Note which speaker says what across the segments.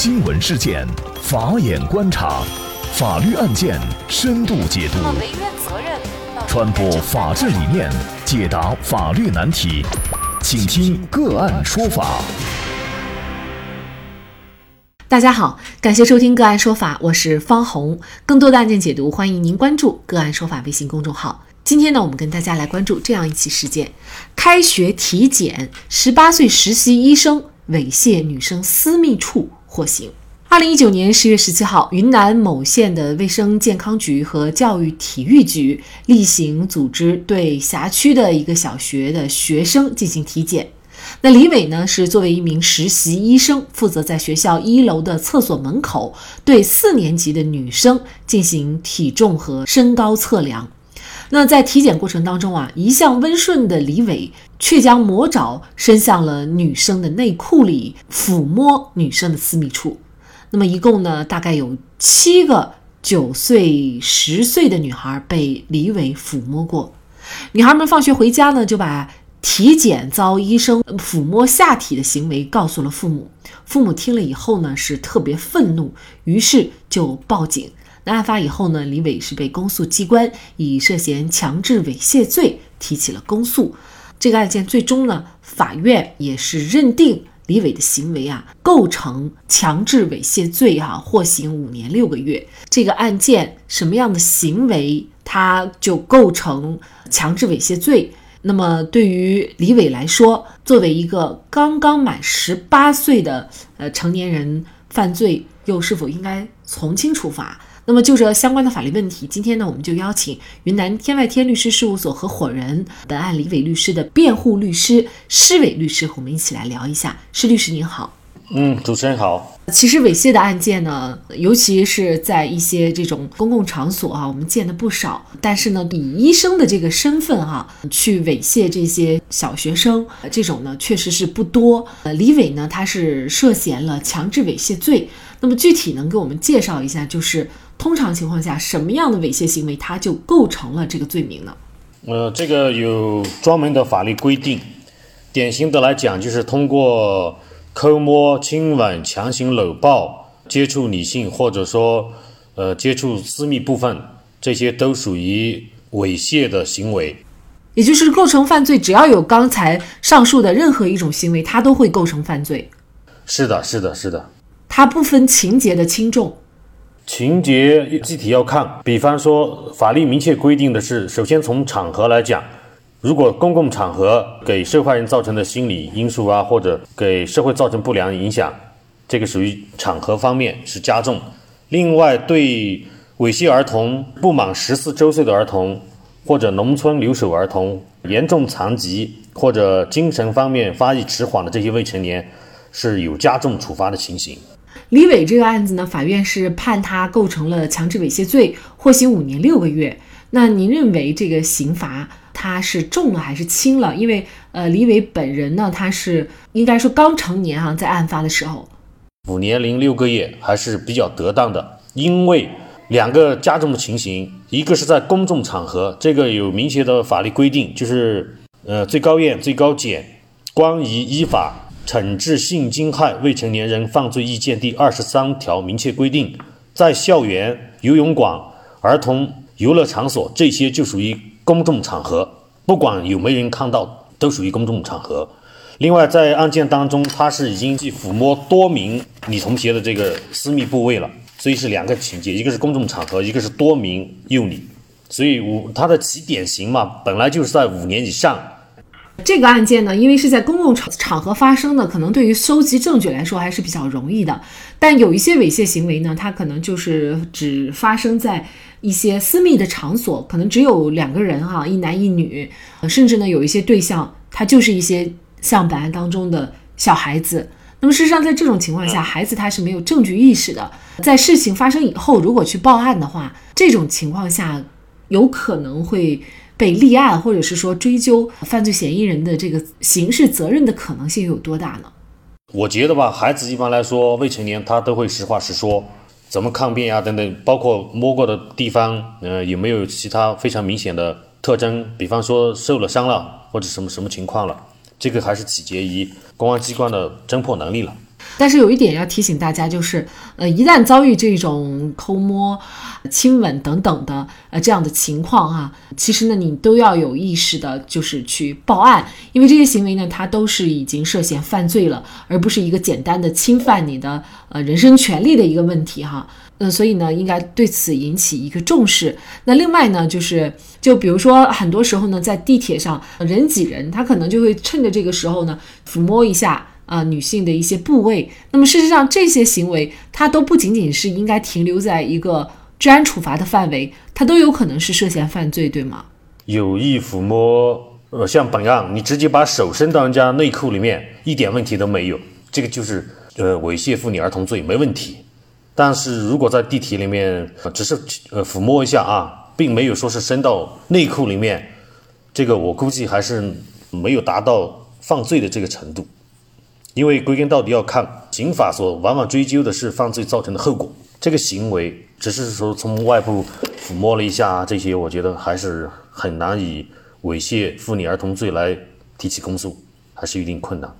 Speaker 1: 新闻事件，法眼观察，法律案件深度解读，传播法治理念，解答法律难题，请听个案说法。
Speaker 2: 大家好，感谢收听个案说法，我是方红。更多的案件解读，欢迎您关注个案说法微信公众号。今天呢，我们跟大家来关注这样一起事件：开学体检，十八岁实习医生猥亵女生私密处获刑。二零一九年十月十七号，云南某县的卫生健康局和教育体育局例行组织对辖区的一个小学的学生进行体检。那李伟呢，是作为一名实习医生，负责在学校一楼的厕所门口对四年级的女生进行体重和身高测量。那在体检过程当中啊，一向温顺的李伟却将魔爪伸向了女生的内裤里，抚摸女生的私密处。那么一共呢，大概有七个九岁、十岁的女孩被李伟抚摸过。女孩们放学回家呢，就把体检遭医生抚摸下体的行为告诉了父母。父母听了以后呢，是特别愤怒，于是就报警。案发以后呢，李伟是被公诉机关以涉嫌强制猥亵罪提起了公诉。这个案件最终呢，法院也是认定李伟的行为啊构成强制猥亵罪哈，获刑五年六个月。这个案件什么样的行为，他就构成强制猥亵罪？那么对于李伟来说，作为一个刚刚满十八岁的呃成年人，犯罪又是否应该从轻处罚？那么就这相关的法律问题，今天呢，我们就邀请云南天外天律师事务所合伙人、本案李伟律师的辩护律师施伟律师和我们一起来聊一下。施律师您好，
Speaker 3: 嗯，主持人好。
Speaker 2: 其实猥亵的案件呢，尤其是在一些这种公共场所啊，我们见的不少。但是呢，以医生的这个身份哈，去猥亵这些小学生，这种呢，确实是不多。呃，李伟呢，他是涉嫌了强制猥亵罪。那么具体能给我们介绍一下，就是。通常情况下，什么样的猥亵行为它就构成了这个罪名呢？
Speaker 3: 呃，这个有专门的法律规定。典型的来讲，就是通过抠摸、亲吻、强行搂抱、接触女性，或者说呃接触私密部分，这些都属于猥亵的行为。
Speaker 2: 也就是构成犯罪，只要有刚才上述的任何一种行为，它都会构成犯罪。
Speaker 3: 是的，是的，是的。
Speaker 2: 它不分情节的轻重。
Speaker 3: 情节具体要看，比方说法律明确规定的是，首先从场合来讲，如果公共场合给受害人造成的心理因素啊，或者给社会造成不良影响，这个属于场合方面是加重。另外，对猥亵儿童、不满十四周岁的儿童，或者农村留守儿童、严重残疾或者精神方面发育迟缓的这些未成年，是有加重处罚的情形。
Speaker 2: 李伟这个案子呢，法院是判他构成了强制猥亵罪，获刑五年六个月。那您认为这个刑罚他是重了还是轻了？因为呃，李伟本人呢，他是应该说刚成年哈，在案发的时候，
Speaker 3: 五年零六个月还是比较得当的。因为两个加重的情形，一个是在公众场合，这个有明确的法律规定，就是呃，最高院、最高检关于依法。惩治性侵害未成年人犯罪意见第二十三条明确规定，在校园、游泳馆、儿童游乐场所这些就属于公众场合，不管有没人看到，都属于公众场合。另外，在案件当中，他是已经去抚摸多名女同学的这个私密部位了，所以是两个情节，一个是公众场合，一个是多名幼女，所以五他的起点刑嘛，本来就是在五年以上。
Speaker 2: 这个案件呢，因为是在公共场场合发生的，可能对于收集证据来说还是比较容易的。但有一些猥亵行为呢，它可能就是只发生在一些私密的场所，可能只有两个人哈，一男一女，甚至呢有一些对象，他就是一些像本案当中的小孩子。那么事实上，在这种情况下，孩子他是没有证据意识的，在事情发生以后，如果去报案的话，这种情况下有可能会。被立案，或者是说追究犯罪嫌疑人的这个刑事责任的可能性有多大呢？
Speaker 3: 我觉得吧，孩子一般来说未成年，他都会实话实说，怎么抗辩呀等等，包括摸过的地方，呃，有没有其他非常明显的特征，比方说受了伤了或者什么什么情况了，这个还是取决于公安机关的侦破能力了。
Speaker 2: 但是有一点要提醒大家，就是呃，一旦遭遇这种偷摸、亲吻等等的呃这样的情况哈，其实呢，你都要有意识的，就是去报案，因为这些行为呢，它都是已经涉嫌犯罪了，而不是一个简单的侵犯你的呃人身权利的一个问题哈。嗯，所以呢，应该对此引起一个重视。那另外呢，就是就比如说，很多时候呢，在地铁上人挤人，他可能就会趁着这个时候呢，抚摸一下啊女性的一些部位。那么事实上，这些行为它都不仅仅是应该停留在一个治安处罚的范围，它都有可能是涉嫌犯罪，对吗？
Speaker 3: 有意抚摸，呃，像本案，你直接把手伸到人家内裤里面，一点问题都没有，这个就是呃猥亵妇女儿童罪，没问题。但是如果在地铁里面，只是呃抚摸一下啊，并没有说是伸到内裤里面，这个我估计还是没有达到犯罪的这个程度，因为归根到底要看刑法所往往追究的是犯罪造成的后果，这个行为只是说从外部抚摸了一下这些，我觉得还是很难以猥亵妇女儿童罪来提起公诉，还是有一定困难。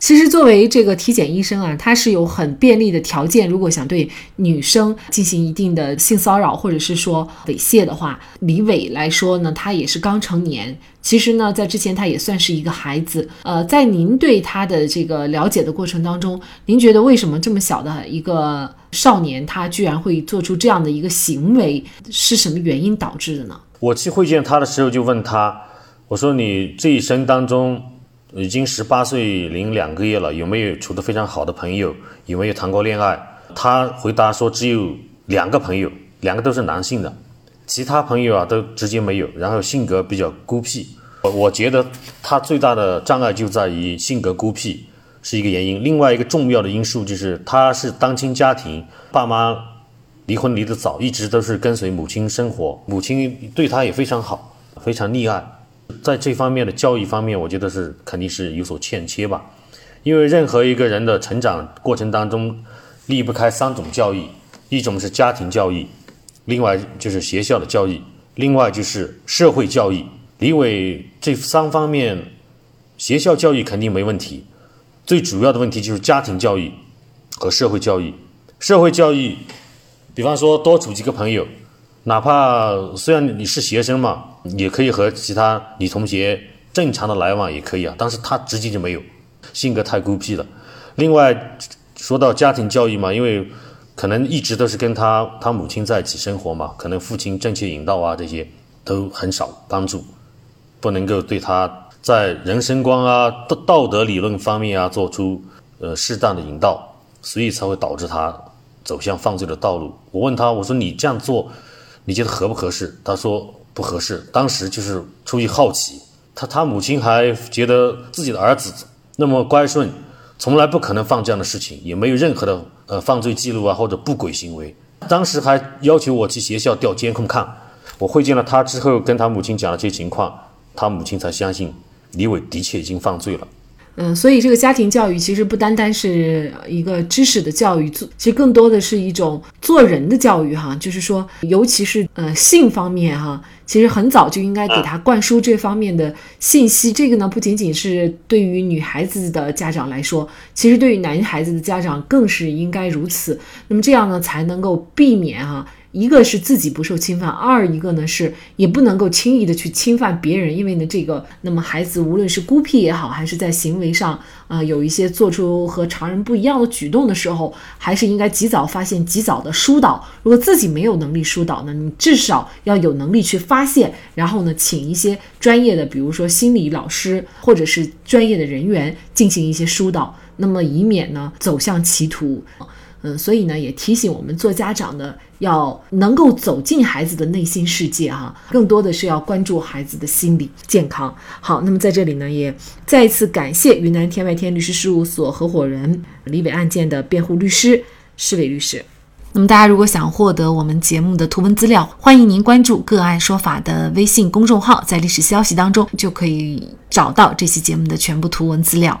Speaker 2: 其实，作为这个体检医生啊，他是有很便利的条件。如果想对女生进行一定的性骚扰，或者是说猥亵的话，李伟来说呢，他也是刚成年。其实呢，在之前他也算是一个孩子。呃，在您对他的这个了解的过程当中，您觉得为什么这么小的一个少年，他居然会做出这样的一个行为？是什么原因导致的呢？
Speaker 3: 我去会见他的时候就问他，我说你这一生当中。已经十八岁零两个月了，有没有处得非常好的朋友？有没有谈过恋爱？他回答说只有两个朋友，两个都是男性的，其他朋友啊都直接没有。然后性格比较孤僻，我我觉得他最大的障碍就在于性格孤僻是一个原因。另外一个重要的因素就是他是单亲家庭，爸妈离婚离得早，一直都是跟随母亲生活，母亲对他也非常好，非常溺爱。在这方面的教育方面，我觉得是肯定是有所欠缺吧。因为任何一个人的成长过程当中，离不开三种教育：一种是家庭教育，另外就是学校的教育，另外就是社会教育。李伟这三方面，学校教育肯定没问题，最主要的问题就是家庭教育和社会教育。社会教育，比方说多处几个朋友。哪怕虽然你是学生嘛，也可以和其他女同学正常的来往也可以啊。但是他直接就没有，性格太孤僻了。另外说到家庭教育嘛，因为可能一直都是跟他他母亲在一起生活嘛，可能父亲正确引导啊这些都很少帮助，不能够对他在人生观啊道道德理论方面啊做出呃适当的引导，所以才会导致他走向犯罪的道路。我问他，我说你这样做。你觉得合不合适？他说不合适。当时就是出于好奇，他他母亲还觉得自己的儿子那么乖顺，从来不可能犯这样的事情，也没有任何的呃犯罪记录啊或者不轨行为。当时还要求我去学校调监控看。我会见了他之后，跟他母亲讲了这些情况，他母亲才相信李伟的确已经犯罪了。
Speaker 2: 嗯，所以这个家庭教育其实不单单是一个知识的教育，其实更多的是一种做人的教育哈。就是说，尤其是呃性方面哈，其实很早就应该给他灌输这方面的信息。这个呢，不仅仅是对于女孩子的家长来说，其实对于男孩子的家长更是应该如此。那么这样呢，才能够避免哈。一个是自己不受侵犯，二一个呢是也不能够轻易的去侵犯别人，因为呢这个，那么孩子无论是孤僻也好，还是在行为上啊有一些做出和常人不一样的举动的时候，还是应该及早发现，及早的疏导。如果自己没有能力疏导呢，你至少要有能力去发现，然后呢请一些专业的，比如说心理老师或者是专业的人员进行一些疏导，那么以免呢走向歧途。嗯，所以呢，也提醒我们做家长的要能够走进孩子的内心世界哈，更多的是要关注孩子的心理健康。好，那么在这里呢，也再一次感谢云南天外天律师事务所合伙人李伟案件的辩护律师施伟律师。那么大家如果想获得我们节目的图文资料，欢迎您关注“个案说法”的微信公众号，在历史消息当中就可以找到这期节目的全部图文资料。